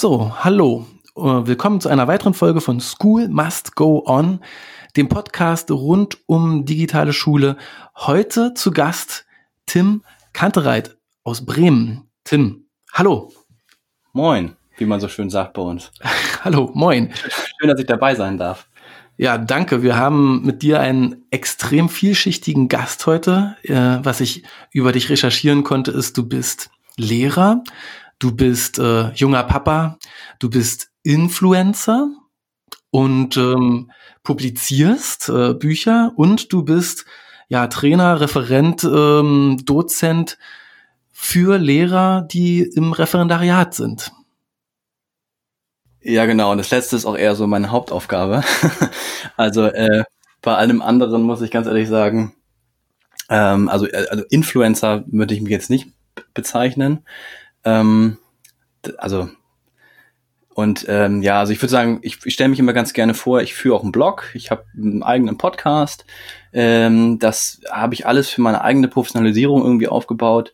So, hallo. Äh, willkommen zu einer weiteren Folge von School Must Go On, dem Podcast rund um digitale Schule. Heute zu Gast Tim Kantereit aus Bremen. Tim, hallo. Moin, wie man so schön sagt bei uns. hallo, moin. Schön, dass ich dabei sein darf. Ja, danke. Wir haben mit dir einen extrem vielschichtigen Gast heute. Äh, was ich über dich recherchieren konnte, ist, du bist Lehrer, du bist äh, junger Papa, du bist Influencer und ähm, publizierst äh, Bücher und du bist ja Trainer, Referent, ähm, Dozent für Lehrer, die im Referendariat sind. Ja, genau. Und das letzte ist auch eher so meine Hauptaufgabe. also äh, bei allem anderen muss ich ganz ehrlich sagen, ähm, also, äh, also Influencer würde ich mich jetzt nicht bezeichnen. Ähm, also und ähm, ja, also ich würde sagen, ich, ich stelle mich immer ganz gerne vor, ich führe auch einen Blog, ich habe einen eigenen Podcast. Ähm, das habe ich alles für meine eigene Professionalisierung irgendwie aufgebaut,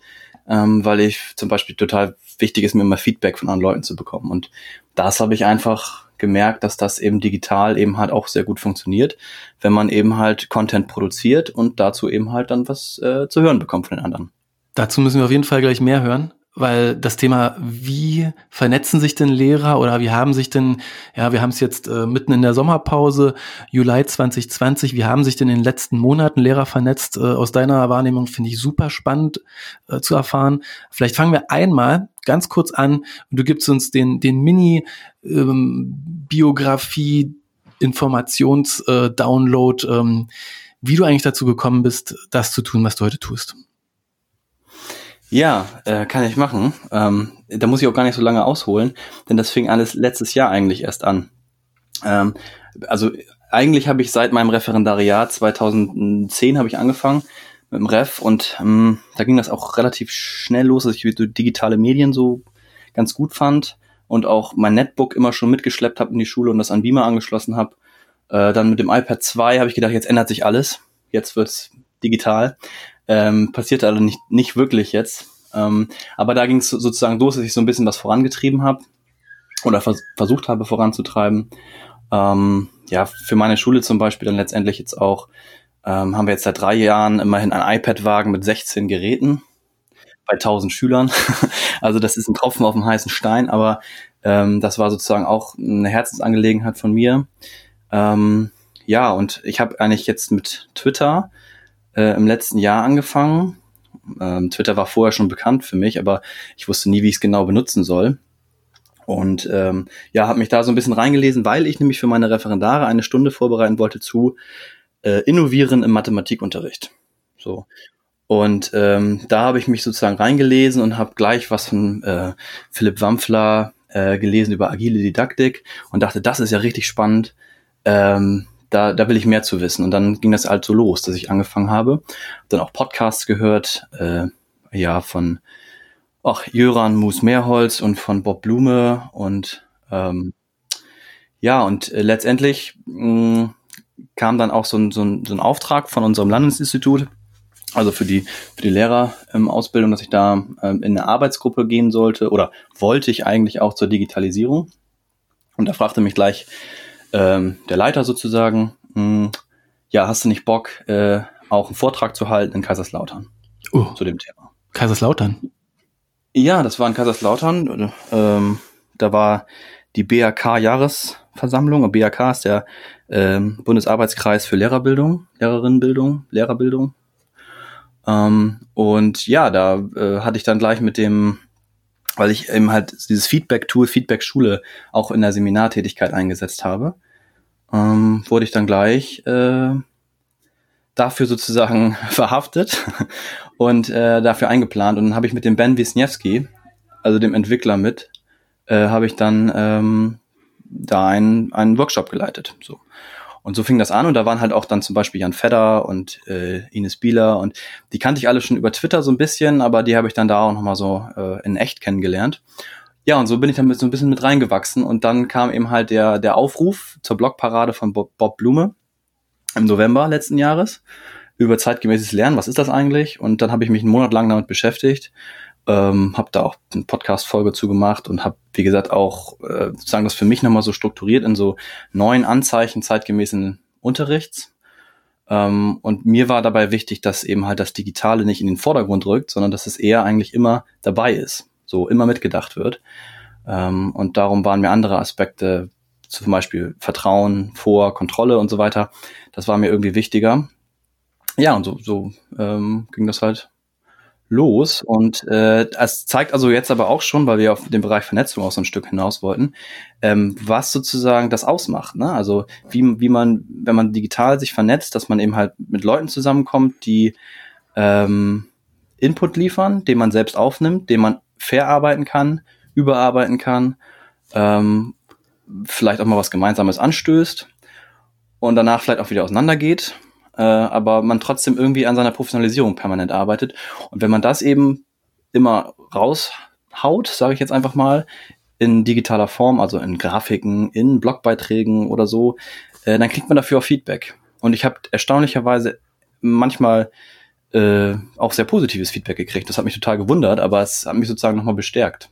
ähm, weil ich zum Beispiel total wichtig ist, mir immer Feedback von anderen Leuten zu bekommen. Und das habe ich einfach gemerkt, dass das eben digital eben halt auch sehr gut funktioniert, wenn man eben halt Content produziert und dazu eben halt dann was äh, zu hören bekommt von den anderen. Dazu müssen wir auf jeden Fall gleich mehr hören weil das Thema, wie vernetzen sich denn Lehrer oder wie haben sich denn, ja, wir haben es jetzt äh, mitten in der Sommerpause, Juli 2020, wie haben sich denn in den letzten Monaten Lehrer vernetzt? Äh, aus deiner Wahrnehmung finde ich super spannend äh, zu erfahren. Vielleicht fangen wir einmal ganz kurz an und du gibst uns den, den Mini-Biografie, ähm, Informations-Download, äh, ähm, wie du eigentlich dazu gekommen bist, das zu tun, was du heute tust. Ja, äh, kann ich machen. Ähm, da muss ich auch gar nicht so lange ausholen, denn das fing alles letztes Jahr eigentlich erst an. Ähm, also eigentlich habe ich seit meinem Referendariat 2010 habe ich angefangen mit dem Ref und ähm, da ging das auch relativ schnell los, dass ich so digitale Medien so ganz gut fand und auch mein Netbook immer schon mitgeschleppt habe in die Schule und das an Beamer angeschlossen habe. Äh, dann mit dem iPad 2 habe ich gedacht, jetzt ändert sich alles. Jetzt wird's digital. Ähm, passiert also nicht, nicht wirklich jetzt. Ähm, aber da ging es sozusagen los, dass ich so ein bisschen was vorangetrieben habe oder vers versucht habe voranzutreiben. Ähm, ja, für meine Schule zum Beispiel dann letztendlich jetzt auch, ähm, haben wir jetzt seit drei Jahren immerhin ein iPad-Wagen mit 16 Geräten bei 1000 Schülern. also das ist ein Tropfen auf dem heißen Stein, aber ähm, das war sozusagen auch eine Herzensangelegenheit von mir. Ähm, ja, und ich habe eigentlich jetzt mit Twitter äh, im letzten Jahr angefangen. Ähm, Twitter war vorher schon bekannt für mich, aber ich wusste nie, wie ich es genau benutzen soll. Und ähm, ja, habe mich da so ein bisschen reingelesen, weil ich nämlich für meine Referendare eine Stunde vorbereiten wollte zu äh, Innovieren im Mathematikunterricht. So. Und ähm, da habe ich mich sozusagen reingelesen und habe gleich was von äh, Philipp Wampfler äh, gelesen über agile Didaktik und dachte, das ist ja richtig spannend. Ähm, da, da will ich mehr zu wissen. Und dann ging das halt so los, dass ich angefangen habe. Dann auch Podcasts gehört, äh, ja, von ach, Jöran Moos-Mehrholz und von Bob Blume und ähm, ja, und äh, letztendlich mh, kam dann auch so ein, so, ein, so ein Auftrag von unserem Landesinstitut, also für die, für die Lehrerausbildung, ähm, dass ich da ähm, in eine Arbeitsgruppe gehen sollte oder wollte ich eigentlich auch zur Digitalisierung. Und da fragte mich gleich ähm, der Leiter sozusagen, mh, hm, ja, hast du nicht Bock, äh, auch einen Vortrag zu halten in Kaiserslautern uh, zu dem Thema? Kaiserslautern? Ja, das war in Kaiserslautern. Ähm, da war die BAK-Jahresversammlung. BAK ist der ähm, Bundesarbeitskreis für Lehrerbildung, Lehrerinnenbildung, Lehrerbildung. Ähm, und ja, da äh, hatte ich dann gleich mit dem weil ich eben halt dieses Feedback-Tool, Feedback-Schule auch in der Seminartätigkeit eingesetzt habe, ähm, wurde ich dann gleich äh, dafür sozusagen verhaftet und äh, dafür eingeplant. Und dann habe ich mit dem Ben Wisniewski, also dem Entwickler mit, äh, habe ich dann ähm, da einen, einen Workshop geleitet. So. Und so fing das an und da waren halt auch dann zum Beispiel Jan Fedder und äh, Ines Bieler und die kannte ich alle schon über Twitter so ein bisschen, aber die habe ich dann da auch nochmal so äh, in echt kennengelernt. Ja, und so bin ich dann so ein bisschen mit reingewachsen und dann kam eben halt der, der Aufruf zur Blogparade von Bob, Bob Blume im November letzten Jahres über zeitgemäßes Lernen. Was ist das eigentlich? Und dann habe ich mich einen Monat lang damit beschäftigt ähm, habe da auch eine Podcast-Folge zu gemacht und habe, wie gesagt, auch äh, sozusagen das für mich nochmal so strukturiert in so neuen Anzeichen zeitgemäßen Unterrichts. Ähm, und mir war dabei wichtig, dass eben halt das Digitale nicht in den Vordergrund rückt, sondern dass es eher eigentlich immer dabei ist, so immer mitgedacht wird. Ähm, und darum waren mir andere Aspekte, zum Beispiel Vertrauen vor Kontrolle und so weiter, das war mir irgendwie wichtiger. Ja, und so, so ähm, ging das halt los. Und äh, es zeigt also jetzt aber auch schon, weil wir auf den Bereich Vernetzung auch so ein Stück hinaus wollten, ähm, was sozusagen das ausmacht. Ne? Also wie, wie man, wenn man digital sich vernetzt, dass man eben halt mit Leuten zusammenkommt, die ähm, Input liefern, den man selbst aufnimmt, den man verarbeiten kann, überarbeiten kann, ähm, vielleicht auch mal was Gemeinsames anstößt und danach vielleicht auch wieder auseinandergeht äh, aber man trotzdem irgendwie an seiner Professionalisierung permanent arbeitet. Und wenn man das eben immer raushaut, sage ich jetzt einfach mal, in digitaler Form, also in Grafiken, in Blogbeiträgen oder so, äh, dann kriegt man dafür auch Feedback. Und ich habe erstaunlicherweise manchmal äh, auch sehr positives Feedback gekriegt. Das hat mich total gewundert, aber es hat mich sozusagen nochmal bestärkt.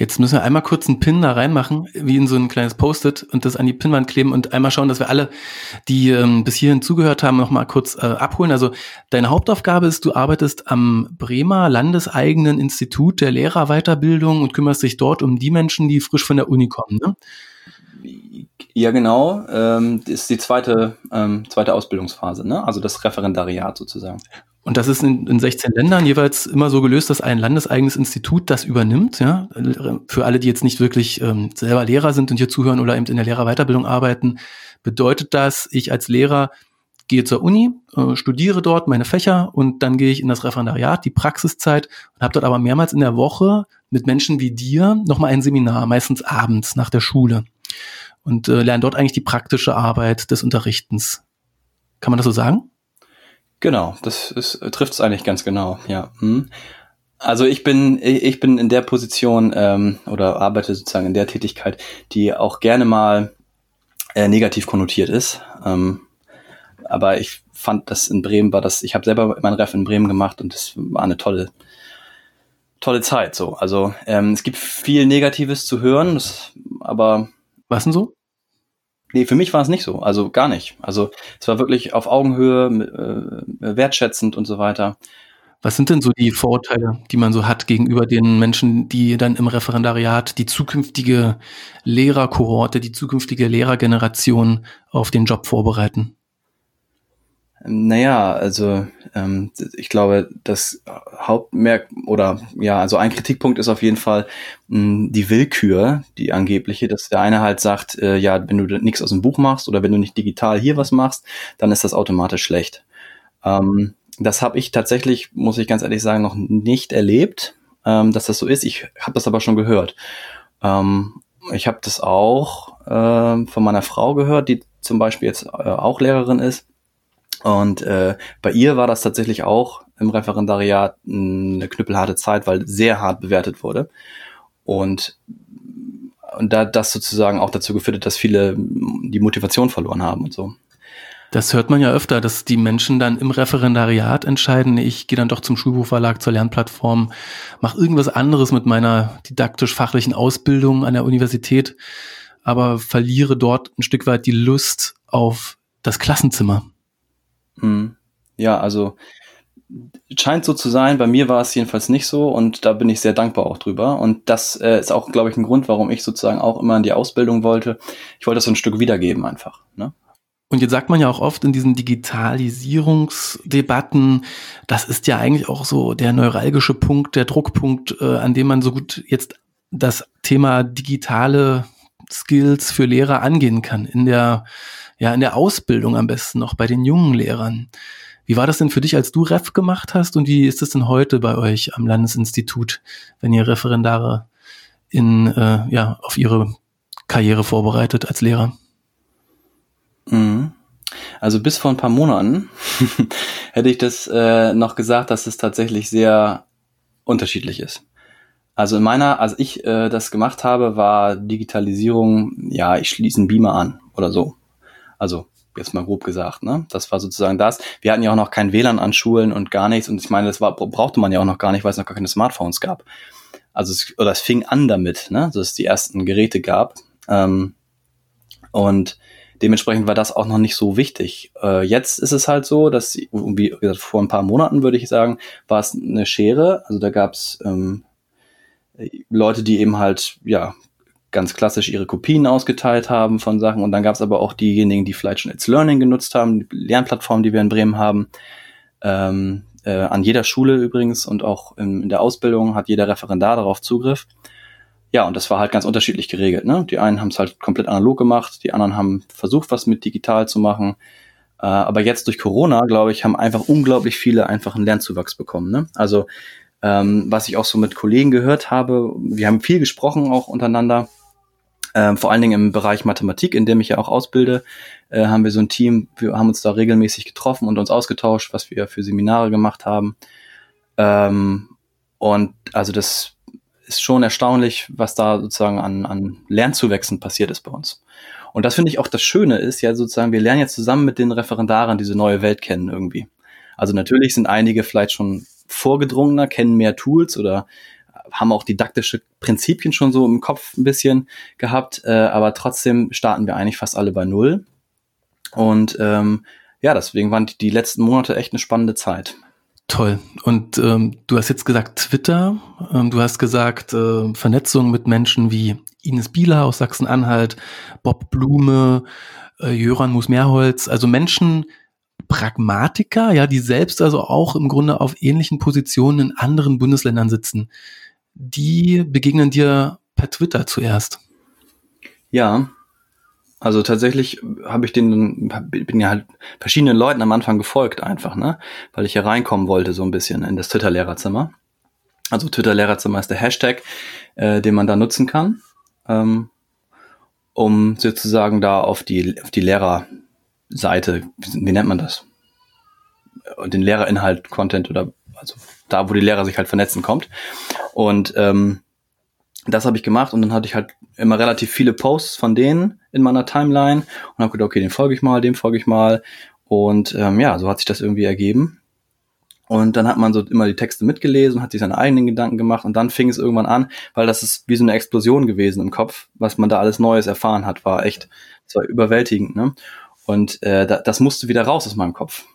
Jetzt müssen wir einmal kurz einen Pin da reinmachen, wie in so ein kleines Post-it und das an die Pinwand kleben und einmal schauen, dass wir alle, die ähm, bis hierhin zugehört haben, noch mal kurz äh, abholen. Also deine Hauptaufgabe ist, du arbeitest am Bremer landeseigenen Institut der Lehrerweiterbildung und kümmerst dich dort um die Menschen, die frisch von der Uni kommen. Ne? Ja, genau. Ähm, das ist die zweite, ähm, zweite Ausbildungsphase, ne? also das Referendariat sozusagen. Und das ist in, in 16 Ländern jeweils immer so gelöst, dass ein landeseigenes Institut das übernimmt. Ja? Für alle, die jetzt nicht wirklich ähm, selber Lehrer sind und hier zuhören oder eben in der Lehrerweiterbildung arbeiten, bedeutet das, ich als Lehrer gehe zur Uni, äh, studiere dort meine Fächer und dann gehe ich in das Referendariat, die Praxiszeit und habe dort aber mehrmals in der Woche mit Menschen wie dir nochmal ein Seminar, meistens abends nach der Schule und äh, lerne dort eigentlich die praktische Arbeit des Unterrichtens. Kann man das so sagen? Genau, das ist, trifft es eigentlich ganz genau, ja. Hm. Also ich bin, ich bin in der Position ähm, oder arbeite sozusagen in der Tätigkeit, die auch gerne mal äh, negativ konnotiert ist. Ähm, aber ich fand das in Bremen war das, ich habe selber mein Ref in Bremen gemacht und es war eine tolle, tolle Zeit. So, also ähm, es gibt viel Negatives zu hören, das, aber was denn so? Nee, für mich war es nicht so. Also gar nicht. Also es war wirklich auf Augenhöhe, äh, wertschätzend und so weiter. Was sind denn so die Vorurteile, die man so hat gegenüber den Menschen, die dann im Referendariat die zukünftige Lehrerkohorte, die zukünftige Lehrergeneration auf den Job vorbereiten? Naja, also ähm, ich glaube, das Hauptmerk oder ja, also ein Kritikpunkt ist auf jeden Fall mh, die Willkür, die angebliche, dass der eine halt sagt, äh, ja, wenn du nichts aus dem Buch machst oder wenn du nicht digital hier was machst, dann ist das automatisch schlecht. Ähm, das habe ich tatsächlich, muss ich ganz ehrlich sagen, noch nicht erlebt, ähm, dass das so ist. Ich habe das aber schon gehört. Ähm, ich habe das auch äh, von meiner Frau gehört, die zum Beispiel jetzt äh, auch Lehrerin ist und äh, bei ihr war das tatsächlich auch im Referendariat eine knüppelharte Zeit, weil sehr hart bewertet wurde. Und, und da das sozusagen auch dazu geführt hat, dass viele die Motivation verloren haben und so. Das hört man ja öfter, dass die Menschen dann im Referendariat entscheiden, ich gehe dann doch zum Schulbuchverlag, zur Lernplattform, mache irgendwas anderes mit meiner didaktisch-fachlichen Ausbildung an der Universität, aber verliere dort ein Stück weit die Lust auf das Klassenzimmer. Hm. Ja, also scheint so zu sein. Bei mir war es jedenfalls nicht so und da bin ich sehr dankbar auch drüber. Und das äh, ist auch, glaube ich, ein Grund, warum ich sozusagen auch immer in die Ausbildung wollte. Ich wollte das so ein Stück wiedergeben einfach. Ne? Und jetzt sagt man ja auch oft in diesen Digitalisierungsdebatten, das ist ja eigentlich auch so der neuralgische Punkt, der Druckpunkt, äh, an dem man so gut jetzt das Thema digitale Skills für Lehrer angehen kann. In der ja, in der Ausbildung am besten noch bei den jungen Lehrern. Wie war das denn für dich, als du Ref gemacht hast und wie ist es denn heute bei euch am Landesinstitut, wenn ihr Referendare in, äh, ja, auf ihre Karriere vorbereitet als Lehrer? Mhm. Also bis vor ein paar Monaten hätte ich das äh, noch gesagt, dass es tatsächlich sehr unterschiedlich ist. Also in meiner, als ich äh, das gemacht habe, war Digitalisierung, ja, ich schließe einen Beamer an oder so. Also jetzt mal grob gesagt, ne? Das war sozusagen das. Wir hatten ja auch noch kein WLAN an Schulen und gar nichts. Und ich meine, das war, brauchte man ja auch noch gar nicht, weil es noch gar keine Smartphones gab. Also es, oder es fing an damit, ne? Dass es die ersten Geräte gab. Ähm, und dementsprechend war das auch noch nicht so wichtig. Äh, jetzt ist es halt so, dass, wie gesagt, vor ein paar Monaten würde ich sagen, war es eine Schere. Also da gab es ähm, Leute, die eben halt, ja, ganz klassisch ihre Kopien ausgeteilt haben von Sachen. Und dann gab es aber auch diejenigen, die vielleicht schon It's Learning genutzt haben, die Lernplattform, die wir in Bremen haben. Ähm, äh, an jeder Schule übrigens und auch in, in der Ausbildung hat jeder Referendar darauf Zugriff. Ja, und das war halt ganz unterschiedlich geregelt. Ne? Die einen haben es halt komplett analog gemacht, die anderen haben versucht, was mit digital zu machen. Äh, aber jetzt durch Corona, glaube ich, haben einfach unglaublich viele einfach einen Lernzuwachs bekommen. Ne? Also ähm, was ich auch so mit Kollegen gehört habe, wir haben viel gesprochen auch untereinander. Ähm, vor allen Dingen im Bereich Mathematik, in dem ich ja auch ausbilde, äh, haben wir so ein Team, wir haben uns da regelmäßig getroffen und uns ausgetauscht, was wir für Seminare gemacht haben. Ähm, und also das ist schon erstaunlich, was da sozusagen an, an Lernzuwächsen passiert ist bei uns. Und das finde ich auch das Schöne ist, ja sozusagen, wir lernen jetzt zusammen mit den Referendaren diese neue Welt kennen irgendwie. Also natürlich sind einige vielleicht schon vorgedrungener, kennen mehr Tools oder haben auch didaktische Prinzipien schon so im Kopf ein bisschen gehabt, äh, aber trotzdem starten wir eigentlich fast alle bei Null. Und ähm, ja, deswegen waren die, die letzten Monate echt eine spannende Zeit. Toll. Und ähm, du hast jetzt gesagt Twitter, ähm, du hast gesagt äh, Vernetzung mit Menschen wie Ines Bieler aus Sachsen-Anhalt, Bob Blume, äh, Jöran Mus-Mehrholz, also Menschen, Pragmatiker, ja, die selbst also auch im Grunde auf ähnlichen Positionen in anderen Bundesländern sitzen. Die begegnen dir per Twitter zuerst. Ja, also tatsächlich habe ich den, bin ja halt verschiedenen Leuten am Anfang gefolgt einfach, ne? Weil ich ja reinkommen wollte so ein bisschen in das Twitter-Lehrerzimmer. Also Twitter-Lehrerzimmer ist der Hashtag, äh, den man da nutzen kann, ähm, um sozusagen da auf die, auf die Lehrerseite, wie nennt man das? Den Lehrerinhalt, Content oder also da, wo die Lehrer sich halt vernetzen kommt. Und ähm, das habe ich gemacht und dann hatte ich halt immer relativ viele Posts von denen in meiner Timeline und habe gedacht, okay, den folge ich mal, dem folge ich mal. Und ähm, ja, so hat sich das irgendwie ergeben. Und dann hat man so immer die Texte mitgelesen, hat sich seine eigenen Gedanken gemacht und dann fing es irgendwann an, weil das ist wie so eine Explosion gewesen im Kopf, was man da alles Neues erfahren hat, war echt, das war überwältigend, ne? Und äh, da, das musste wieder raus aus meinem Kopf.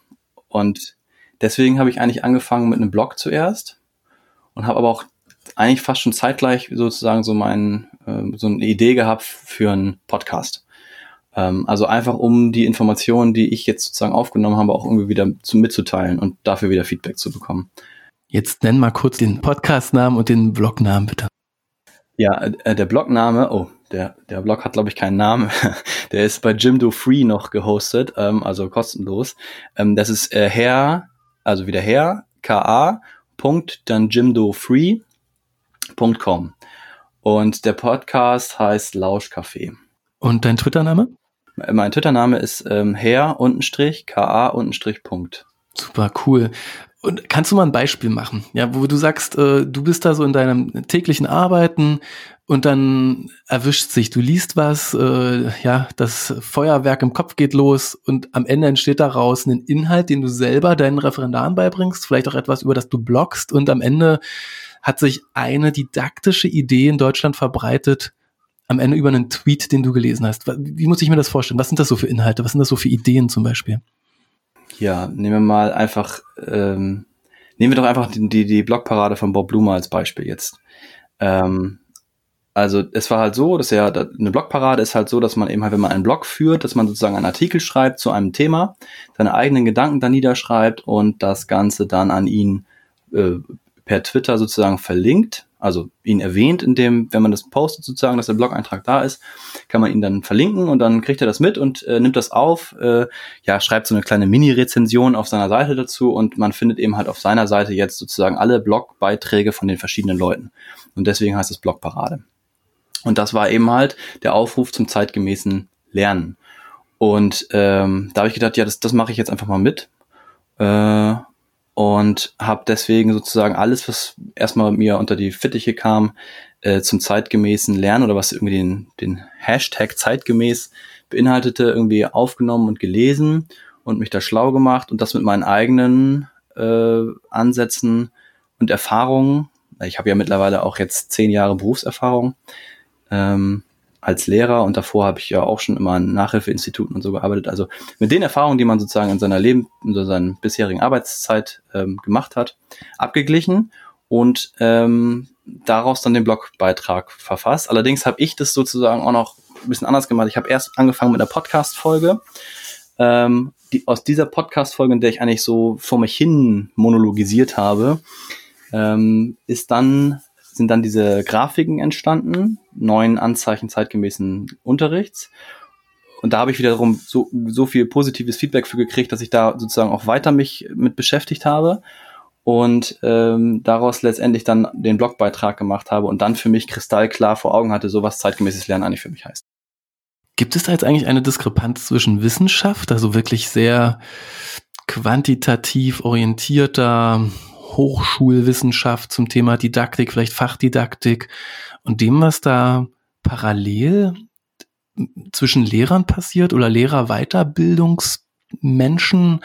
Und deswegen habe ich eigentlich angefangen mit einem Blog zuerst und habe aber auch eigentlich fast schon zeitgleich sozusagen so mein, äh, so eine Idee gehabt für einen Podcast. Ähm, also einfach um die Informationen, die ich jetzt sozusagen aufgenommen habe, auch irgendwie wieder zu, mitzuteilen und dafür wieder Feedback zu bekommen. Jetzt nenn mal kurz den Podcastnamen und den Blognamen bitte. Ja, äh, der Blogname, oh, der, der Blog hat, glaube ich, keinen Namen. der ist bei Jimdo Free noch gehostet, ähm, also kostenlos. Ähm, das ist äh, Herr, also wieder Herr, K.A. Punkt, dann Jimdo Free Com. Und der Podcast heißt Lauschcafé. Und dein Twitter-Name? Mein Twitter-Name ist ähm, Herr untenstrich K.A. untenstrich Punkt. Super cool. Und kannst du mal ein Beispiel machen? Ja, wo du sagst, äh, du bist da so in deinem täglichen Arbeiten und dann erwischt sich, du liest was, äh, ja, das Feuerwerk im Kopf geht los und am Ende entsteht daraus ein Inhalt, den du selber deinen Referendaren beibringst, vielleicht auch etwas, über das du bloggst und am Ende hat sich eine didaktische Idee in Deutschland verbreitet, am Ende über einen Tweet, den du gelesen hast. Wie muss ich mir das vorstellen? Was sind das so für Inhalte? Was sind das so für Ideen zum Beispiel? Ja, nehmen wir mal einfach, ähm, nehmen wir doch einfach die, die, die Blogparade von Bob Blumer als Beispiel jetzt. Ähm, also es war halt so, dass ja eine Blogparade ist halt so, dass man eben halt, wenn man einen Blog führt, dass man sozusagen einen Artikel schreibt zu einem Thema, seine eigenen Gedanken da niederschreibt und das Ganze dann an ihn äh, per Twitter sozusagen verlinkt, also ihn erwähnt, in dem, wenn man das postet sozusagen, dass der Blog-Eintrag da ist, kann man ihn dann verlinken und dann kriegt er das mit und äh, nimmt das auf, äh, ja, schreibt so eine kleine Mini-Rezension auf seiner Seite dazu und man findet eben halt auf seiner Seite jetzt sozusagen alle Blogbeiträge von den verschiedenen Leuten. Und deswegen heißt es Blogparade. Und das war eben halt der Aufruf zum zeitgemäßen Lernen. Und ähm, da habe ich gedacht, ja, das, das mache ich jetzt einfach mal mit. Äh, und habe deswegen sozusagen alles, was erstmal mir unter die Fittiche kam, äh, zum zeitgemäßen Lernen oder was irgendwie den, den Hashtag zeitgemäß beinhaltete, irgendwie aufgenommen und gelesen und mich da schlau gemacht und das mit meinen eigenen äh, Ansätzen und Erfahrungen. Ich habe ja mittlerweile auch jetzt zehn Jahre Berufserfahrung ähm, als Lehrer und davor habe ich ja auch schon immer an Nachhilfeinstituten und so gearbeitet. Also mit den Erfahrungen, die man sozusagen in seiner Leben, in seiner bisherigen Arbeitszeit ähm, gemacht hat, abgeglichen und ähm, daraus dann den Blogbeitrag verfasst. Allerdings habe ich das sozusagen auch noch ein bisschen anders gemacht. Ich habe erst angefangen mit einer Podcast-Folge. Ähm, die, aus dieser Podcast-Folge, in der ich eigentlich so vor mich hin monologisiert habe, ähm, ist dann, sind dann diese Grafiken entstanden, neun Anzeichen zeitgemäßen Unterrichts. Und da habe ich wiederum so, so viel positives Feedback für gekriegt, dass ich da sozusagen auch weiter mich mit beschäftigt habe und ähm, daraus letztendlich dann den Blogbeitrag gemacht habe und dann für mich kristallklar vor Augen hatte, so was zeitgemäßes Lernen eigentlich für mich heißt. Gibt es da jetzt eigentlich eine Diskrepanz zwischen Wissenschaft, also wirklich sehr quantitativ orientierter Hochschulwissenschaft zum Thema Didaktik, vielleicht Fachdidaktik und dem, was da parallel zwischen Lehrern passiert oder Lehrerweiterbildungs Menschen,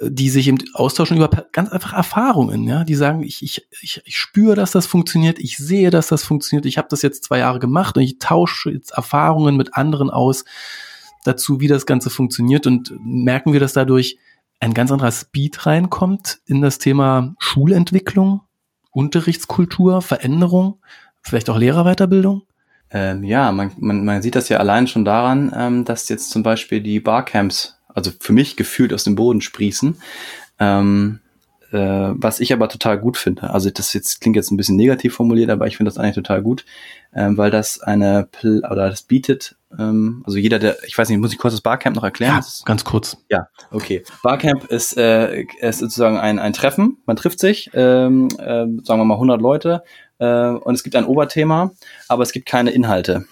die sich eben austauschen über ganz einfach Erfahrungen, ja, die sagen, ich, ich, ich, ich spüre, dass das funktioniert, ich sehe, dass das funktioniert, ich habe das jetzt zwei Jahre gemacht und ich tausche jetzt Erfahrungen mit anderen aus dazu, wie das Ganze funktioniert und merken wir, dass dadurch ein ganz anderer Speed reinkommt in das Thema Schulentwicklung, Unterrichtskultur, Veränderung, vielleicht auch Lehrerweiterbildung? Ähm, ja, man, man, man sieht das ja allein schon daran, ähm, dass jetzt zum Beispiel die Barcamps also für mich gefühlt aus dem Boden sprießen. Ähm, äh, was ich aber total gut finde. Also das jetzt klingt jetzt ein bisschen negativ formuliert, aber ich finde das eigentlich total gut, ähm, weil das eine Pl oder das bietet, also jeder, der, ich weiß nicht, muss ich kurz das Barcamp noch erklären? Ja, ganz kurz. Ja, okay. Barcamp ist, äh, ist sozusagen ein, ein Treffen, man trifft sich, ähm, äh, sagen wir mal 100 Leute äh, und es gibt ein Oberthema, aber es gibt keine Inhalte.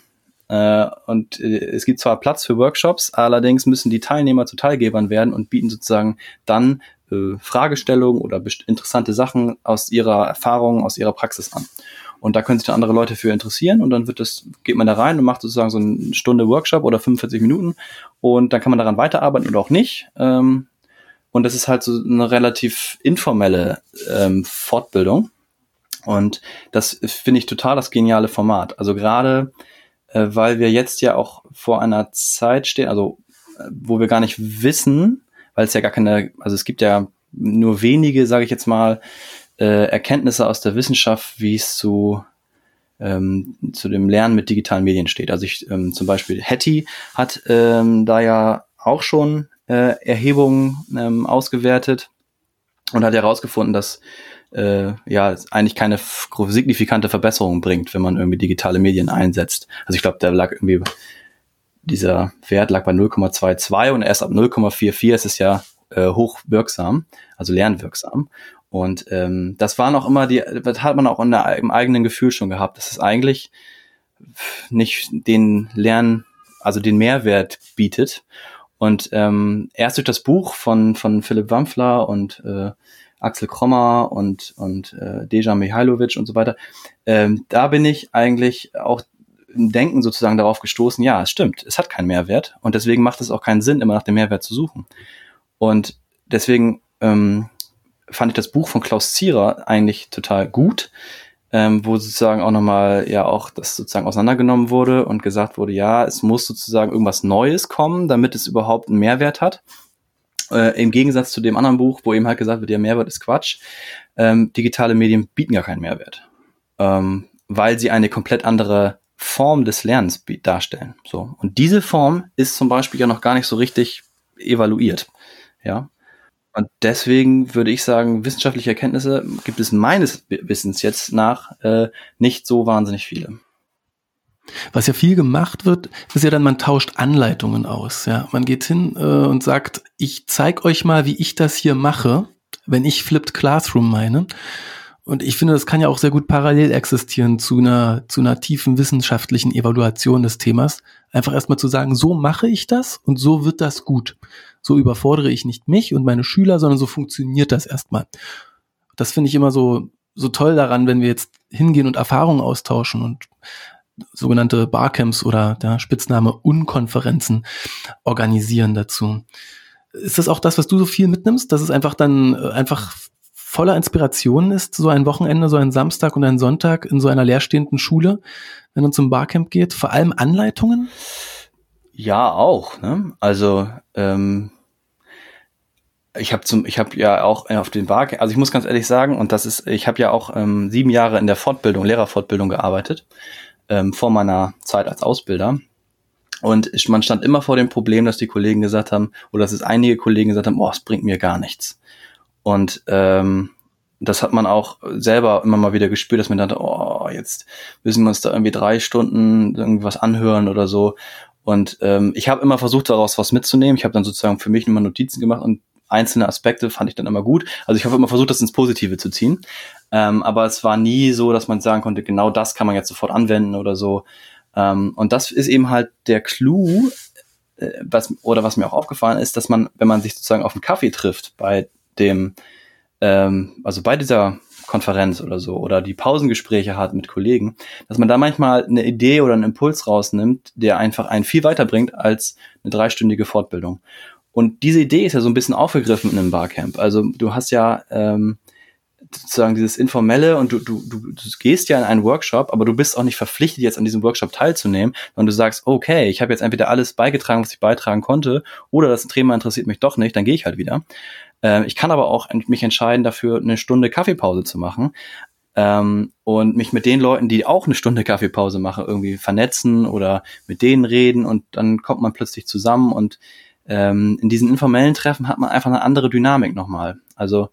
Äh, und äh, es gibt zwar Platz für Workshops, allerdings müssen die Teilnehmer zu Teilgebern werden und bieten sozusagen dann äh, Fragestellungen oder interessante Sachen aus ihrer Erfahrung, aus ihrer Praxis an. Und da können sich dann andere Leute für interessieren und dann wird das, geht man da rein und macht sozusagen so eine Stunde Workshop oder 45 Minuten und dann kann man daran weiterarbeiten oder auch nicht. Ähm, und das ist halt so eine relativ informelle ähm, Fortbildung. Und das finde ich total das geniale Format. Also gerade äh, weil wir jetzt ja auch vor einer Zeit stehen, also äh, wo wir gar nicht wissen, weil es ja gar keine, also es gibt ja nur wenige, sage ich jetzt mal, äh, Erkenntnisse aus der Wissenschaft, wie es zu ähm, zu dem Lernen mit digitalen Medien steht. Also ich ähm, zum Beispiel Hattie hat ähm, da ja auch schon äh, Erhebungen ähm, ausgewertet und hat herausgefunden, dass äh, ja eigentlich keine signifikante Verbesserung bringt, wenn man irgendwie digitale Medien einsetzt. Also ich glaube, da lag irgendwie dieser Wert lag bei 0,22 und erst ab 0,44 ist es ja äh, hochwirksam, also lernwirksam. Und ähm, das waren auch immer die, das hat man auch in der, im eigenen Gefühl schon gehabt, dass es eigentlich nicht den Lern, also den Mehrwert bietet. Und ähm, erst durch das Buch von, von Philipp Wampfler und äh, Axel Krommer und, und äh, Deja Mihailovic und so weiter. Ähm, da bin ich eigentlich auch im Denken sozusagen darauf gestoßen, ja, es stimmt, es hat keinen Mehrwert und deswegen macht es auch keinen Sinn, immer nach dem Mehrwert zu suchen. Und deswegen ähm, fand ich das Buch von Klaus Zierer eigentlich total gut, ähm, wo sozusagen auch nochmal ja auch das sozusagen auseinandergenommen wurde und gesagt wurde, ja, es muss sozusagen irgendwas Neues kommen, damit es überhaupt einen Mehrwert hat. Äh, Im Gegensatz zu dem anderen Buch, wo eben halt gesagt wird, ja, Mehrwert ist Quatsch. Ähm, digitale Medien bieten gar keinen Mehrwert, ähm, weil sie eine komplett andere Form des Lernens darstellen. So. Und diese Form ist zum Beispiel ja noch gar nicht so richtig evaluiert. Ja. Und deswegen würde ich sagen, wissenschaftliche Erkenntnisse gibt es meines Wissens jetzt nach äh, nicht so wahnsinnig viele. Was ja viel gemacht wird, ist ja dann, man tauscht Anleitungen aus. Ja, man geht hin äh, und sagt, ich zeig euch mal, wie ich das hier mache, wenn ich Flipped Classroom meine. Und ich finde, das kann ja auch sehr gut parallel existieren zu einer, zu einer tiefen wissenschaftlichen Evaluation des Themas. Einfach erstmal zu sagen, so mache ich das und so wird das gut. So überfordere ich nicht mich und meine Schüler, sondern so funktioniert das erstmal. Das finde ich immer so so toll daran, wenn wir jetzt hingehen und Erfahrungen austauschen und sogenannte Barcamps oder der Spitzname Unkonferenzen organisieren dazu. Ist das auch das, was du so viel mitnimmst, dass es einfach dann äh, einfach voller Inspiration ist, so ein Wochenende, so ein Samstag und ein Sonntag in so einer leerstehenden Schule, wenn man zum Barcamp geht? Vor allem Anleitungen? Ja, auch. Ne? Also ähm, ich habe zum, ich habe ja auch auf den Barcamp, also ich muss ganz ehrlich sagen, und das ist, ich habe ja auch ähm, sieben Jahre in der Fortbildung, Lehrerfortbildung gearbeitet ähm, vor meiner Zeit als Ausbilder. Und man stand immer vor dem Problem, dass die Kollegen gesagt haben, oder dass es einige Kollegen gesagt haben, oh, es bringt mir gar nichts. Und ähm, das hat man auch selber immer mal wieder gespürt, dass man dachte, oh, jetzt müssen wir uns da irgendwie drei Stunden irgendwas anhören oder so. Und ähm, ich habe immer versucht, daraus was mitzunehmen. Ich habe dann sozusagen für mich immer Notizen gemacht und einzelne Aspekte fand ich dann immer gut. Also ich habe immer versucht, das ins Positive zu ziehen. Ähm, aber es war nie so, dass man sagen konnte, genau das kann man jetzt sofort anwenden oder so. Ähm, und das ist eben halt der Clou, äh, was, oder was mir auch aufgefallen ist, dass man, wenn man sich sozusagen auf einen Kaffee trifft bei dem, ähm, also bei dieser Konferenz oder so oder die Pausengespräche hat mit Kollegen, dass man da manchmal eine Idee oder einen Impuls rausnimmt, der einfach einen viel weiterbringt als eine dreistündige Fortbildung. Und diese Idee ist ja so ein bisschen aufgegriffen in einem Barcamp. Also du hast ja ähm, sozusagen dieses informelle und du, du, du, du gehst ja in einen Workshop, aber du bist auch nicht verpflichtet, jetzt an diesem Workshop teilzunehmen, sondern du sagst, okay, ich habe jetzt entweder alles beigetragen, was ich beitragen konnte, oder das Thema interessiert mich doch nicht, dann gehe ich halt wieder. Ähm, ich kann aber auch mich entscheiden dafür, eine Stunde Kaffeepause zu machen. Ähm, und mich mit den Leuten, die auch eine Stunde Kaffeepause machen, irgendwie vernetzen oder mit denen reden und dann kommt man plötzlich zusammen und ähm, in diesen informellen Treffen hat man einfach eine andere Dynamik nochmal. Also,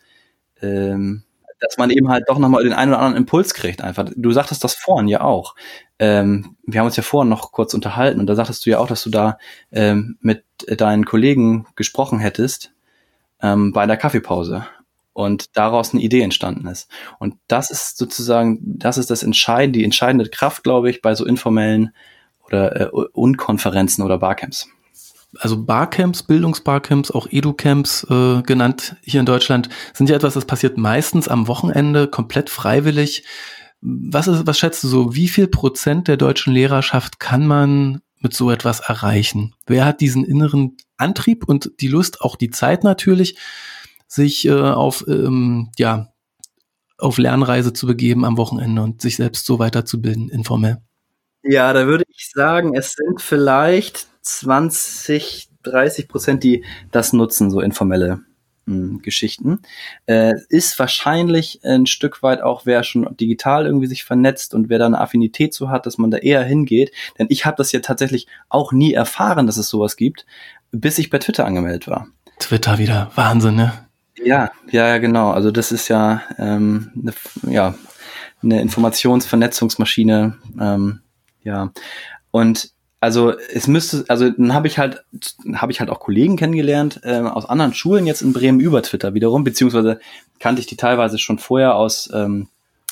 ähm, dass man eben halt doch nochmal den einen oder anderen Impuls kriegt einfach. Du sagtest das vorhin ja auch. Ähm, wir haben uns ja vorhin noch kurz unterhalten und da sagtest du ja auch, dass du da ähm, mit deinen Kollegen gesprochen hättest ähm, bei der Kaffeepause und daraus eine Idee entstanden ist. Und das ist sozusagen, das ist das entscheidende, die entscheidende Kraft, glaube ich, bei so informellen oder äh, Unkonferenzen oder Barcamps also Barcamps, Bildungsbarcamps, auch Educamps äh, genannt hier in Deutschland, sind ja etwas, das passiert meistens am Wochenende, komplett freiwillig. Was, ist, was schätzt du so, wie viel Prozent der deutschen Lehrerschaft kann man mit so etwas erreichen? Wer hat diesen inneren Antrieb und die Lust, auch die Zeit natürlich, sich äh, auf, ähm, ja, auf Lernreise zu begeben am Wochenende und sich selbst so weiterzubilden, informell? Ja, da würde ich sagen, es sind vielleicht 20, 30 Prozent, die das nutzen, so informelle mh, hm, Geschichten. Äh, ist wahrscheinlich ein Stück weit auch, wer schon digital irgendwie sich vernetzt und wer da eine Affinität zu hat, dass man da eher hingeht. Denn ich habe das ja tatsächlich auch nie erfahren, dass es sowas gibt, bis ich bei Twitter angemeldet war. Twitter wieder, Wahnsinn, ne? Ja, ja, genau. Also das ist ja, ähm, ne, ja eine Informationsvernetzungsmaschine. Ähm, ja. Und also es müsste, also dann habe ich halt, habe ich halt auch Kollegen kennengelernt äh, aus anderen Schulen jetzt in Bremen über Twitter wiederum, beziehungsweise kannte ich die teilweise schon vorher aus ähm,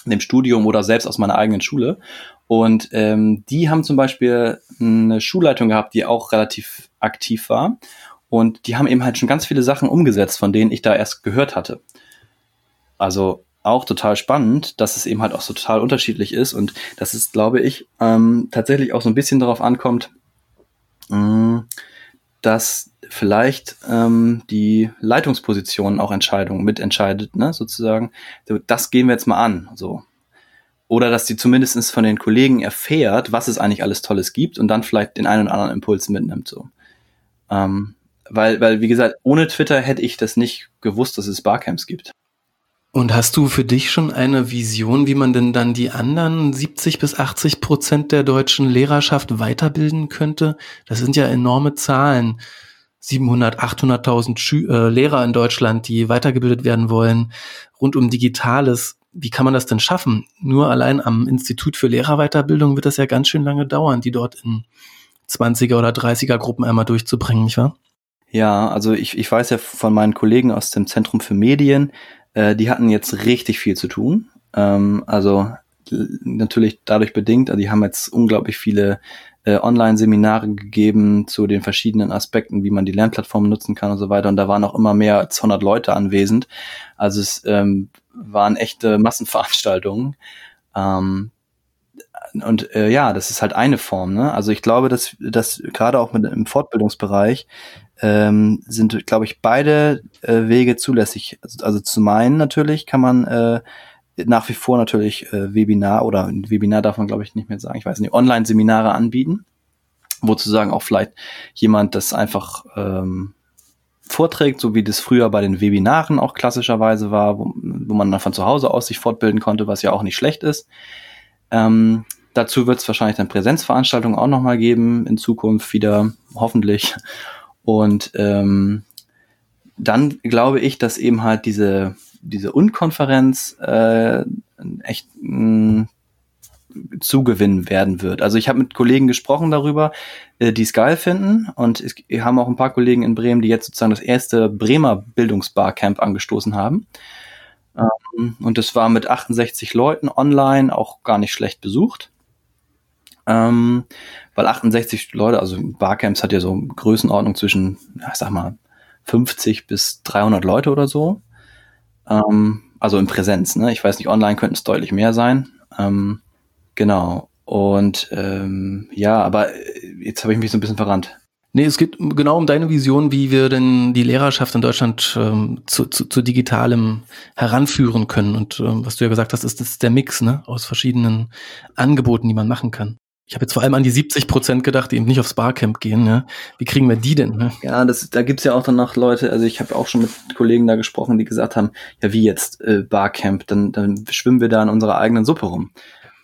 dem Studium oder selbst aus meiner eigenen Schule. Und ähm, die haben zum Beispiel eine Schulleitung gehabt, die auch relativ aktiv war. Und die haben eben halt schon ganz viele Sachen umgesetzt, von denen ich da erst gehört hatte. Also auch total spannend, dass es eben halt auch so total unterschiedlich ist und dass es, glaube ich, ähm, tatsächlich auch so ein bisschen darauf ankommt, mh, mm, dass vielleicht ähm, die Leitungsposition auch Entscheidungen mitentscheidet, ne, sozusagen. Das gehen wir jetzt mal an, so. Oder dass sie zumindest von den Kollegen erfährt, was es eigentlich alles Tolles gibt und dann vielleicht den einen oder anderen Impuls mitnimmt, so. Ähm, weil, weil, wie gesagt, ohne Twitter hätte ich das nicht gewusst, dass es Barcamps gibt. Und hast du für dich schon eine Vision, wie man denn dann die anderen 70 bis 80 Prozent der deutschen Lehrerschaft weiterbilden könnte? Das sind ja enorme Zahlen. 700, 800.000 Schü äh, Lehrer in Deutschland, die weitergebildet werden wollen, rund um Digitales. Wie kann man das denn schaffen? Nur allein am Institut für Lehrerweiterbildung wird das ja ganz schön lange dauern, die dort in 20er oder 30er Gruppen einmal durchzubringen, nicht wahr? Ja, also ich, ich weiß ja von meinen Kollegen aus dem Zentrum für Medien, äh, die hatten jetzt richtig viel zu tun. Ähm, also natürlich dadurch bedingt, also die haben jetzt unglaublich viele äh, Online-Seminare gegeben zu den verschiedenen Aspekten, wie man die Lernplattform nutzen kann und so weiter. Und da waren auch immer mehr als 100 Leute anwesend. Also es ähm, waren echte Massenveranstaltungen. Ähm, und äh, ja, das ist halt eine Form. Ne? Also ich glaube, dass, dass gerade auch mit, im Fortbildungsbereich ähm, sind, glaube ich, beide äh, Wege zulässig. Also, also zu meinen natürlich kann man äh, nach wie vor natürlich äh, Webinar oder Webinar darf man, glaube ich, nicht mehr sagen. Ich weiß nicht, Online-Seminare anbieten, wo zu sagen auch vielleicht jemand das einfach ähm, vorträgt, so wie das früher bei den Webinaren auch klassischerweise war, wo, wo man dann von zu Hause aus sich fortbilden konnte, was ja auch nicht schlecht ist. Ähm, dazu wird es wahrscheinlich dann Präsenzveranstaltungen auch nochmal geben, in Zukunft wieder, hoffentlich. Und ähm, dann glaube ich, dass eben halt diese, diese Unkonferenz äh, echt ein Zugewinn werden wird. Also ich habe mit Kollegen gesprochen darüber, äh, die es geil finden und es haben auch ein paar Kollegen in Bremen, die jetzt sozusagen das erste Bremer Bildungsbarcamp angestoßen haben. Ähm, und das war mit 68 Leuten online auch gar nicht schlecht besucht. Ähm, weil 68 Leute, also Barcamps hat ja so Größenordnung zwischen, ich sag mal, 50 bis 300 Leute oder so. Ähm, also in Präsenz, ne? Ich weiß nicht, online könnten es deutlich mehr sein. Ähm, genau. Und ähm, ja, aber äh, jetzt habe ich mich so ein bisschen verrannt. Nee, es geht genau um deine Vision, wie wir denn die Lehrerschaft in Deutschland ähm, zu, zu, zu digitalem heranführen können. Und ähm, was du ja gesagt hast, ist, das ist der Mix ne, aus verschiedenen Angeboten, die man machen kann. Ich habe jetzt vor allem an die 70 Prozent gedacht, die eben nicht aufs Barcamp gehen. Ne? Wie kriegen wir die denn? Ne? Ja, das, da gibt's ja auch dann noch Leute, also ich habe auch schon mit Kollegen da gesprochen, die gesagt haben, ja wie jetzt äh, Barcamp, dann, dann schwimmen wir da in unserer eigenen Suppe rum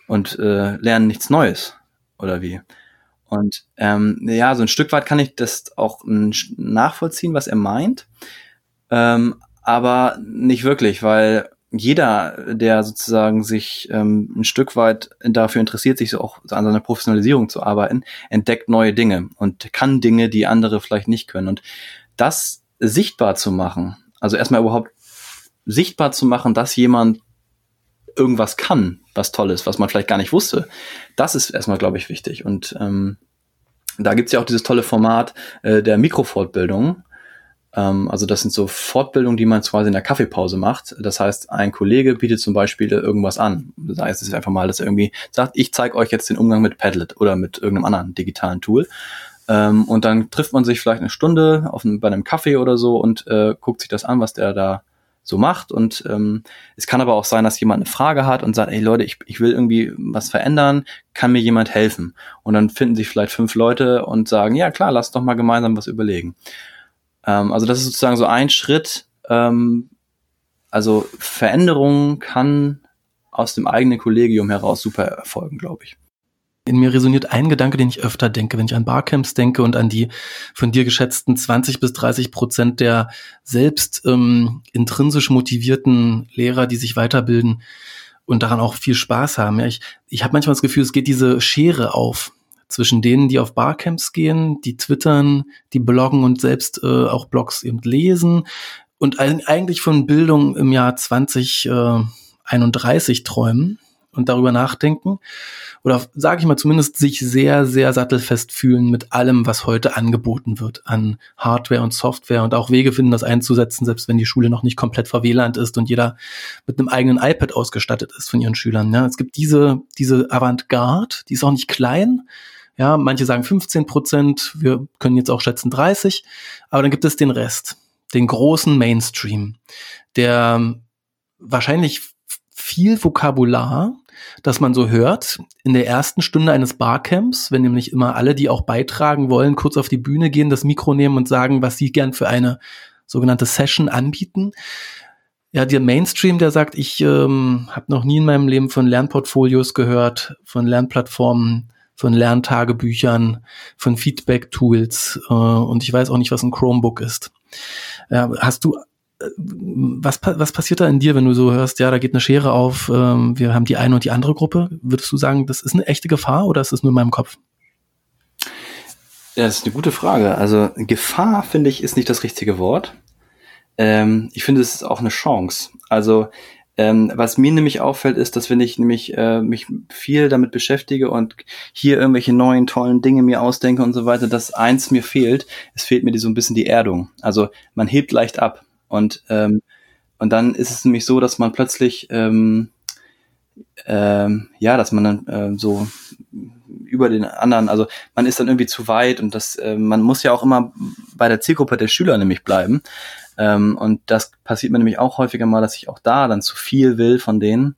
und äh, lernen nichts Neues. Oder wie? Und ähm, ja, so ein Stück weit kann ich das auch nachvollziehen, was er meint. Ähm, aber nicht wirklich, weil jeder, der sozusagen sich ähm, ein Stück weit dafür interessiert, sich so auch an seiner Professionalisierung zu arbeiten, entdeckt neue Dinge und kann Dinge, die andere vielleicht nicht können. Und das sichtbar zu machen, also erstmal überhaupt sichtbar zu machen, dass jemand irgendwas kann, was toll ist, was man vielleicht gar nicht wusste. Das ist erstmal, glaube ich, wichtig. Und ähm, da gibt's ja auch dieses tolle Format äh, der Mikrofortbildung. Ähm, also das sind so Fortbildungen, die man quasi in der Kaffeepause macht. Das heißt, ein Kollege bietet zum Beispiel irgendwas an. Das heißt, es ist einfach mal, dass er irgendwie sagt, ich zeige euch jetzt den Umgang mit Padlet oder mit irgendeinem anderen digitalen Tool. Ähm, und dann trifft man sich vielleicht eine Stunde auf ein, bei einem Kaffee oder so und äh, guckt sich das an, was der da so macht. Und ähm, es kann aber auch sein, dass jemand eine Frage hat und sagt, ey Leute, ich, ich will irgendwie was verändern, kann mir jemand helfen? Und dann finden sich vielleicht fünf Leute und sagen, ja klar, lass doch mal gemeinsam was überlegen. Ähm, also das ist sozusagen so ein Schritt. Ähm, also Veränderung kann aus dem eigenen Kollegium heraus super erfolgen, glaube ich. In mir resoniert ein Gedanke, den ich öfter denke, wenn ich an Barcamps denke und an die von dir geschätzten 20 bis 30 Prozent der selbst ähm, intrinsisch motivierten Lehrer, die sich weiterbilden und daran auch viel Spaß haben. Ja, ich ich habe manchmal das Gefühl, es geht diese Schere auf zwischen denen, die auf Barcamps gehen, die twittern, die bloggen und selbst äh, auch Blogs eben lesen und eigentlich von Bildung im Jahr 2031 äh, träumen und darüber nachdenken oder sage ich mal zumindest sich sehr, sehr sattelfest fühlen mit allem, was heute angeboten wird an Hardware und Software und auch Wege finden, das einzusetzen, selbst wenn die Schule noch nicht komplett verwählernd ist und jeder mit einem eigenen iPad ausgestattet ist von ihren Schülern. Ja, es gibt diese, diese Avantgarde, die ist auch nicht klein. Ja, manche sagen 15 Prozent, wir können jetzt auch schätzen 30, aber dann gibt es den Rest, den großen Mainstream, der wahrscheinlich viel Vokabular dass man so hört, in der ersten Stunde eines Barcamps, wenn nämlich immer alle, die auch beitragen wollen, kurz auf die Bühne gehen, das Mikro nehmen und sagen, was sie gern für eine sogenannte Session anbieten. Ja, der Mainstream, der sagt, ich ähm, habe noch nie in meinem Leben von Lernportfolios gehört, von Lernplattformen, von Lerntagebüchern, von Feedback-Tools äh, und ich weiß auch nicht, was ein Chromebook ist. Ja, hast du was, was passiert da in dir, wenn du so hörst, ja, da geht eine Schere auf, ähm, wir haben die eine und die andere Gruppe? Würdest du sagen, das ist eine echte Gefahr oder ist es nur in meinem Kopf? Ja, das ist eine gute Frage. Also Gefahr, finde ich, ist nicht das richtige Wort. Ähm, ich finde, es ist auch eine Chance. Also ähm, was mir nämlich auffällt, ist, dass wenn ich nämlich äh, mich viel damit beschäftige und hier irgendwelche neuen tollen Dinge mir ausdenke und so weiter, dass eins mir fehlt, es fehlt mir die, so ein bisschen die Erdung. Also man hebt leicht ab und ähm, und dann ist es nämlich so, dass man plötzlich ähm, ähm, ja, dass man dann äh, so über den anderen, also man ist dann irgendwie zu weit und das, äh, man muss ja auch immer bei der Zielgruppe der Schüler nämlich bleiben. Ähm, und das passiert mir nämlich auch häufiger mal, dass ich auch da dann zu viel will von denen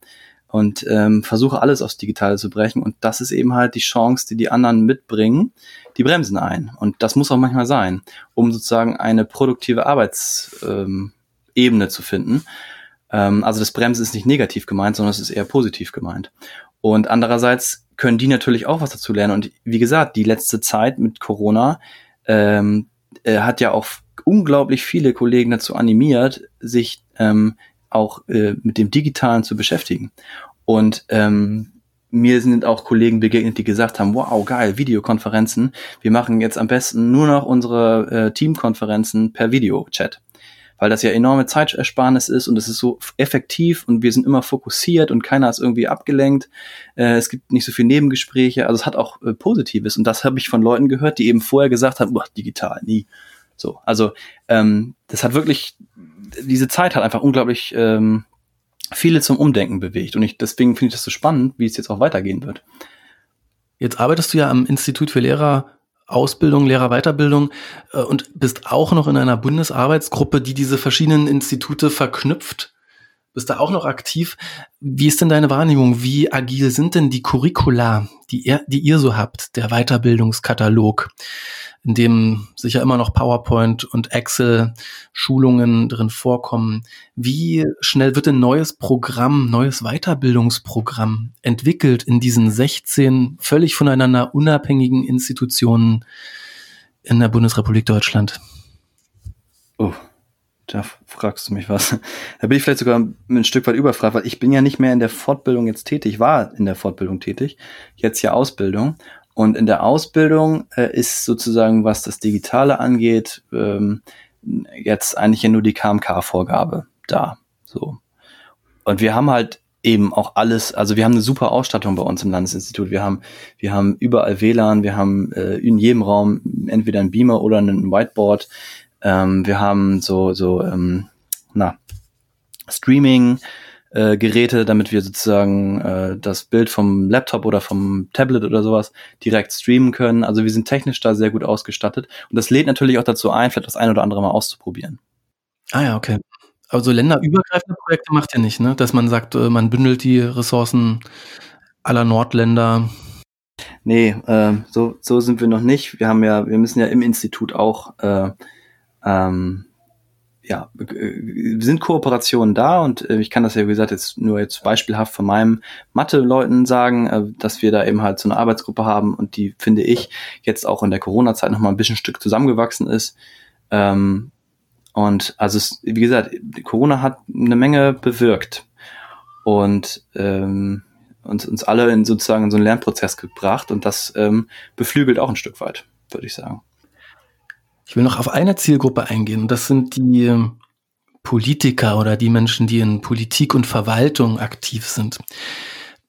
und ähm, versuche alles aufs Digitale zu brechen. Und das ist eben halt die Chance, die die anderen mitbringen. Die bremsen ein. Und das muss auch manchmal sein, um sozusagen eine produktive Arbeitsebene ähm, zu finden. Ähm, also das Bremsen ist nicht negativ gemeint, sondern es ist eher positiv gemeint. Und andererseits können die natürlich auch was dazu lernen. Und wie gesagt, die letzte Zeit mit Corona ähm, äh, hat ja auch unglaublich viele Kollegen dazu animiert, sich ähm, auch äh, mit dem Digitalen zu beschäftigen. Und ähm, mir sind auch Kollegen begegnet, die gesagt haben, wow, geil, Videokonferenzen. Wir machen jetzt am besten nur noch unsere äh, Teamkonferenzen per Videochat weil das ja enorme Zeitersparnis ist und es ist so effektiv und wir sind immer fokussiert und keiner ist irgendwie abgelenkt. Äh, es gibt nicht so viel Nebengespräche, also es hat auch äh, Positives und das habe ich von Leuten gehört, die eben vorher gesagt haben, boah, digital, nie. So, also ähm, das hat wirklich, diese Zeit hat einfach unglaublich ähm, viele zum Umdenken bewegt und ich, deswegen finde ich das so spannend, wie es jetzt auch weitergehen wird. Jetzt arbeitest du ja am Institut für Lehrer Ausbildung, Lehrerweiterbildung äh, und bist auch noch in einer Bundesarbeitsgruppe, die diese verschiedenen Institute verknüpft. Bist da auch noch aktiv. Wie ist denn deine Wahrnehmung? Wie agil sind denn die Curricula, die ihr, die ihr so habt, der Weiterbildungskatalog? In dem sicher immer noch PowerPoint und Excel Schulungen drin vorkommen. Wie schnell wird ein neues Programm, neues Weiterbildungsprogramm entwickelt in diesen 16 völlig voneinander unabhängigen Institutionen in der Bundesrepublik Deutschland? Oh, da fragst du mich was. Da bin ich vielleicht sogar ein Stück weit überfragt, weil ich bin ja nicht mehr in der Fortbildung jetzt tätig, war in der Fortbildung tätig, jetzt ja Ausbildung. Und in der Ausbildung äh, ist sozusagen, was das Digitale angeht, ähm, jetzt eigentlich ja nur die KMK-Vorgabe da. So. Und wir haben halt eben auch alles, also wir haben eine super Ausstattung bei uns im Landesinstitut. Wir haben, wir haben überall WLAN, wir haben äh, in jedem Raum entweder ein Beamer oder ein Whiteboard. Ähm, wir haben so, so, ähm, na, Streaming, äh, Geräte, damit wir sozusagen äh, das Bild vom Laptop oder vom Tablet oder sowas direkt streamen können. Also wir sind technisch da sehr gut ausgestattet und das lädt natürlich auch dazu ein, vielleicht das ein oder andere mal auszuprobieren. Ah ja, okay. Also länderübergreifende Projekte macht ihr nicht, ne? Dass man sagt, äh, man bündelt die Ressourcen aller Nordländer. Nee, äh, so, so sind wir noch nicht. Wir haben ja, wir müssen ja im Institut auch äh, ähm, ja, äh, sind Kooperationen da und äh, ich kann das ja, wie gesagt, jetzt nur jetzt beispielhaft von meinem Mathe-Leuten sagen, äh, dass wir da eben halt so eine Arbeitsgruppe haben und die, finde ich, jetzt auch in der Corona-Zeit nochmal ein bisschen Stück zusammengewachsen ist. Ähm, und also es, wie gesagt, Corona hat eine Menge bewirkt und ähm, uns, uns alle in sozusagen in so einen Lernprozess gebracht und das ähm, beflügelt auch ein Stück weit, würde ich sagen. Ich will noch auf eine Zielgruppe eingehen. Und das sind die ähm, Politiker oder die Menschen, die in Politik und Verwaltung aktiv sind.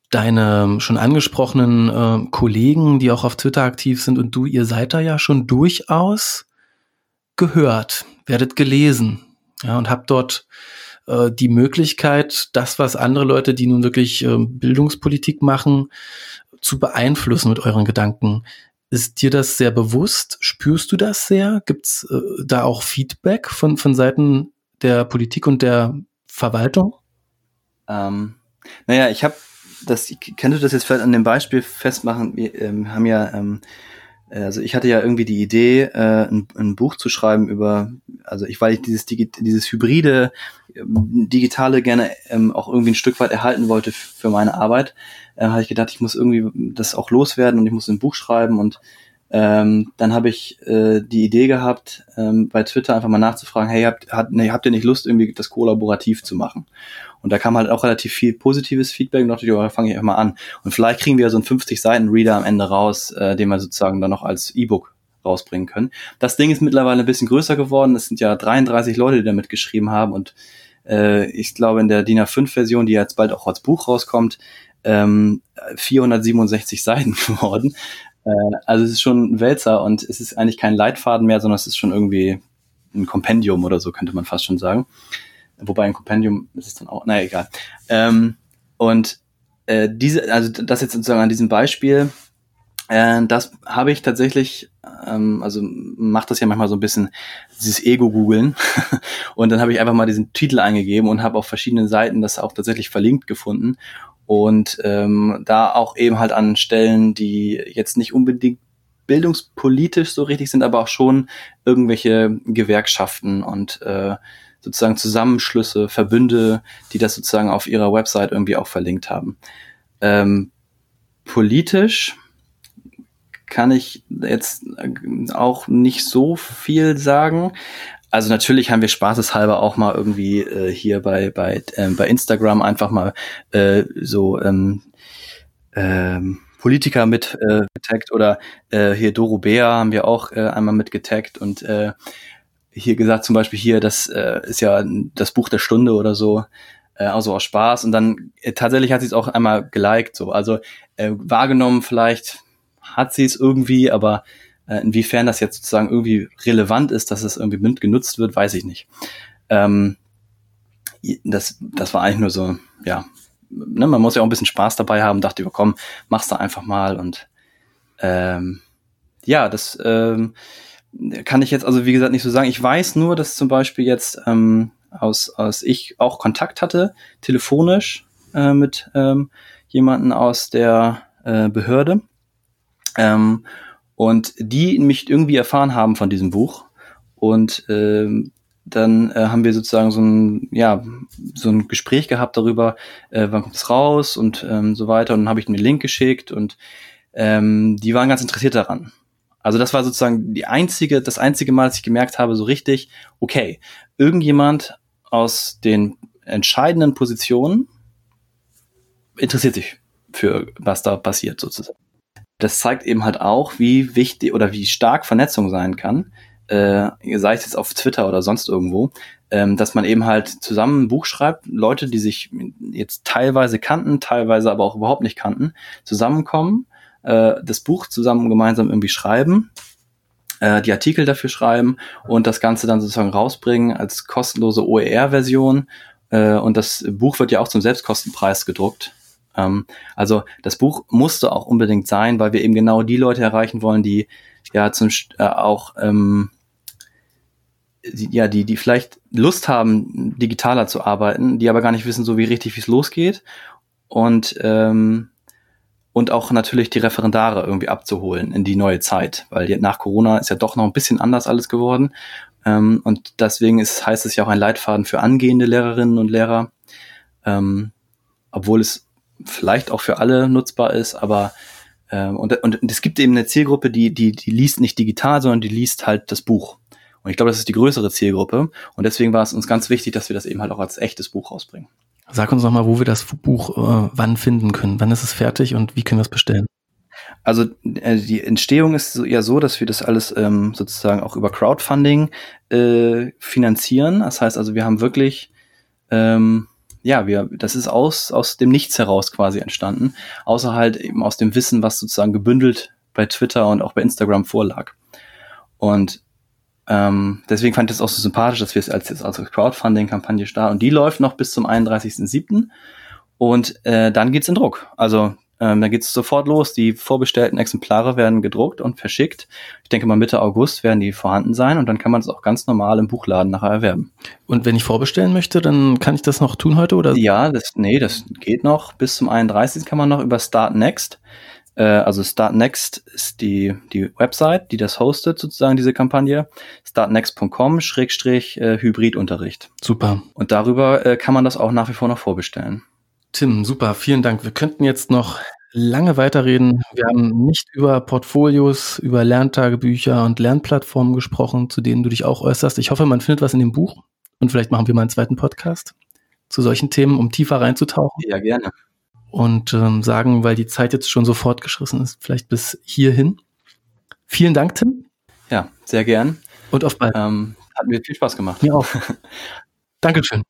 Deine ähm, schon angesprochenen äh, Kollegen, die auch auf Twitter aktiv sind und du, ihr seid da ja schon durchaus gehört, werdet gelesen, ja, und habt dort äh, die Möglichkeit, das, was andere Leute, die nun wirklich äh, Bildungspolitik machen, zu beeinflussen mit euren Gedanken. Ist dir das sehr bewusst? Spürst du das sehr? Gibt es äh, da auch Feedback von, von Seiten der Politik und der Verwaltung? Ähm, naja, ich habe das, kannst du das jetzt vielleicht an dem Beispiel festmachen? Wir ähm, haben ja, ähm, äh, also ich hatte ja irgendwie die Idee, äh, ein, ein, Buch zu schreiben über, also ich, weil ich dieses, dieses hybride, ähm, digitale gerne ähm, auch irgendwie ein Stück weit erhalten wollte für meine Arbeit, äh, habe ich gedacht, ich muss irgendwie das auch loswerden und ich muss ein Buch schreiben und ähm, dann habe ich äh, die Idee gehabt, ähm, bei Twitter einfach mal nachzufragen, hey, habt, hat, nee, habt ihr nicht Lust, irgendwie das kollaborativ zu machen? Und da kam halt auch relativ viel positives Feedback und dachte ich, oh, fange ich einfach mal an. Und vielleicht kriegen wir so einen 50-Seiten-Reader am Ende raus, äh, den wir sozusagen dann noch als E-Book rausbringen können. Das Ding ist mittlerweile ein bisschen größer geworden. Es sind ja 33 Leute, die damit geschrieben haben und äh, ich glaube in der DIN A5-Version, die jetzt bald auch als Buch rauskommt, ähm, 467 Seiten geworden. Äh, also es ist schon ein Wälzer und es ist eigentlich kein Leitfaden mehr, sondern es ist schon irgendwie ein Kompendium oder so, könnte man fast schon sagen. Wobei ein Kompendium ist es dann auch, naja, egal. Ähm, und äh, diese, also das jetzt sozusagen an diesem Beispiel, äh, das habe ich tatsächlich, ähm, also macht das ja manchmal so ein bisschen dieses Ego-Googeln. und dann habe ich einfach mal diesen Titel eingegeben und habe auf verschiedenen Seiten das auch tatsächlich verlinkt gefunden. Und ähm, da auch eben halt an Stellen, die jetzt nicht unbedingt bildungspolitisch so richtig sind, aber auch schon irgendwelche Gewerkschaften und äh, sozusagen Zusammenschlüsse, Verbünde, die das sozusagen auf ihrer Website irgendwie auch verlinkt haben. Ähm, politisch kann ich jetzt auch nicht so viel sagen. Also natürlich haben wir spaßeshalber auch mal irgendwie äh, hier bei bei äh, bei Instagram einfach mal äh, so ähm, ähm, Politiker mit äh, getaggt oder äh, hier Doro Bär haben wir auch äh, einmal mit getaggt und äh, hier gesagt zum Beispiel hier, das äh, ist ja das Buch der Stunde oder so, äh, also aus Spaß und dann äh, tatsächlich hat sie es auch einmal geliked so, also äh, wahrgenommen vielleicht hat sie es irgendwie, aber äh, inwiefern das jetzt sozusagen irgendwie relevant ist, dass es irgendwie münd genutzt wird, weiß ich nicht. Ähm, das, das war eigentlich nur so, ja, ne, man muss ja auch ein bisschen Spaß dabei haben, dachte ich, komm, mach's da einfach mal und ähm, ja, das ähm, kann ich jetzt also wie gesagt nicht so sagen. Ich weiß nur, dass zum Beispiel jetzt ähm, aus, aus ich auch Kontakt hatte, telefonisch äh, mit ähm, jemanden aus der äh, Behörde. Ähm, und die mich irgendwie erfahren haben von diesem Buch. Und ähm, dann äh, haben wir sozusagen so ein, ja, so ein Gespräch gehabt darüber, äh, wann kommt es raus und ähm, so weiter. Und dann habe ich mir einen Link geschickt und ähm, die waren ganz interessiert daran. Also das war sozusagen die einzige, das einzige Mal, dass ich gemerkt habe, so richtig, okay, irgendjemand aus den entscheidenden Positionen interessiert sich für was da passiert sozusagen. Das zeigt eben halt auch, wie wichtig oder wie stark Vernetzung sein kann, äh, sei es jetzt auf Twitter oder sonst irgendwo, ähm, dass man eben halt zusammen ein Buch schreibt, Leute, die sich jetzt teilweise kannten, teilweise aber auch überhaupt nicht kannten, zusammenkommen, äh, das Buch zusammen gemeinsam irgendwie schreiben, äh, die Artikel dafür schreiben und das Ganze dann sozusagen rausbringen als kostenlose OER-Version. Äh, und das Buch wird ja auch zum Selbstkostenpreis gedruckt. Ähm, also das Buch musste auch unbedingt sein, weil wir eben genau die Leute erreichen wollen, die ja zum äh, auch ähm, ja die die vielleicht Lust haben digitaler zu arbeiten, die aber gar nicht wissen so wie richtig wie es losgeht und ähm, und auch natürlich die Referendare irgendwie abzuholen in die neue Zeit, weil nach Corona ist ja doch noch ein bisschen anders alles geworden ähm, und deswegen ist heißt es ja auch ein Leitfaden für angehende Lehrerinnen und Lehrer, ähm, obwohl es vielleicht auch für alle nutzbar ist, aber ähm, und, und, es gibt eben eine Zielgruppe, die, die, die liest nicht digital, sondern die liest halt das Buch. Und ich glaube, das ist die größere Zielgruppe. Und deswegen war es uns ganz wichtig, dass wir das eben halt auch als echtes Buch rausbringen. Sag uns noch mal, wo wir das Buch äh, wann finden können. Wann ist es fertig und wie können wir es bestellen? Also äh, die Entstehung ist eher so, dass wir das alles ähm, sozusagen auch über Crowdfunding äh, finanzieren. Das heißt also, wir haben wirklich ähm, ja, wir, das ist aus, aus dem Nichts heraus quasi entstanden, außer halt eben aus dem Wissen, was sozusagen gebündelt bei Twitter und auch bei Instagram vorlag. Und ähm, deswegen fand ich es auch so sympathisch, dass wir es als, als Crowdfunding-Kampagne starten. Und die läuft noch bis zum 31.07. Und äh, dann geht's in Druck. Also ähm, dann geht es sofort los. Die vorbestellten Exemplare werden gedruckt und verschickt. Ich denke mal Mitte August werden die vorhanden sein und dann kann man es auch ganz normal im Buchladen nachher erwerben. Und wenn ich vorbestellen möchte, dann kann ich das noch tun heute oder? Ja, das, nee, das geht noch. Bis zum 31. kann man noch über Start Next. Äh, also Start Next ist die, die Website, die das hostet, sozusagen diese Kampagne. startnext.com Schrägstrich äh, Hybridunterricht. Super. Und darüber äh, kann man das auch nach wie vor noch vorbestellen. Tim, super, vielen Dank. Wir könnten jetzt noch lange weiterreden. Wir haben nicht über Portfolios, über Lerntagebücher und Lernplattformen gesprochen, zu denen du dich auch äußerst. Ich hoffe, man findet was in dem Buch und vielleicht machen wir mal einen zweiten Podcast zu solchen Themen, um tiefer reinzutauchen. Ja, gerne. Und ähm, sagen, weil die Zeit jetzt schon so fortgeschritten ist, vielleicht bis hierhin. Vielen Dank, Tim. Ja, sehr gern. Und auf bald. Ähm, hat mir viel Spaß gemacht. Mir auch. Dankeschön.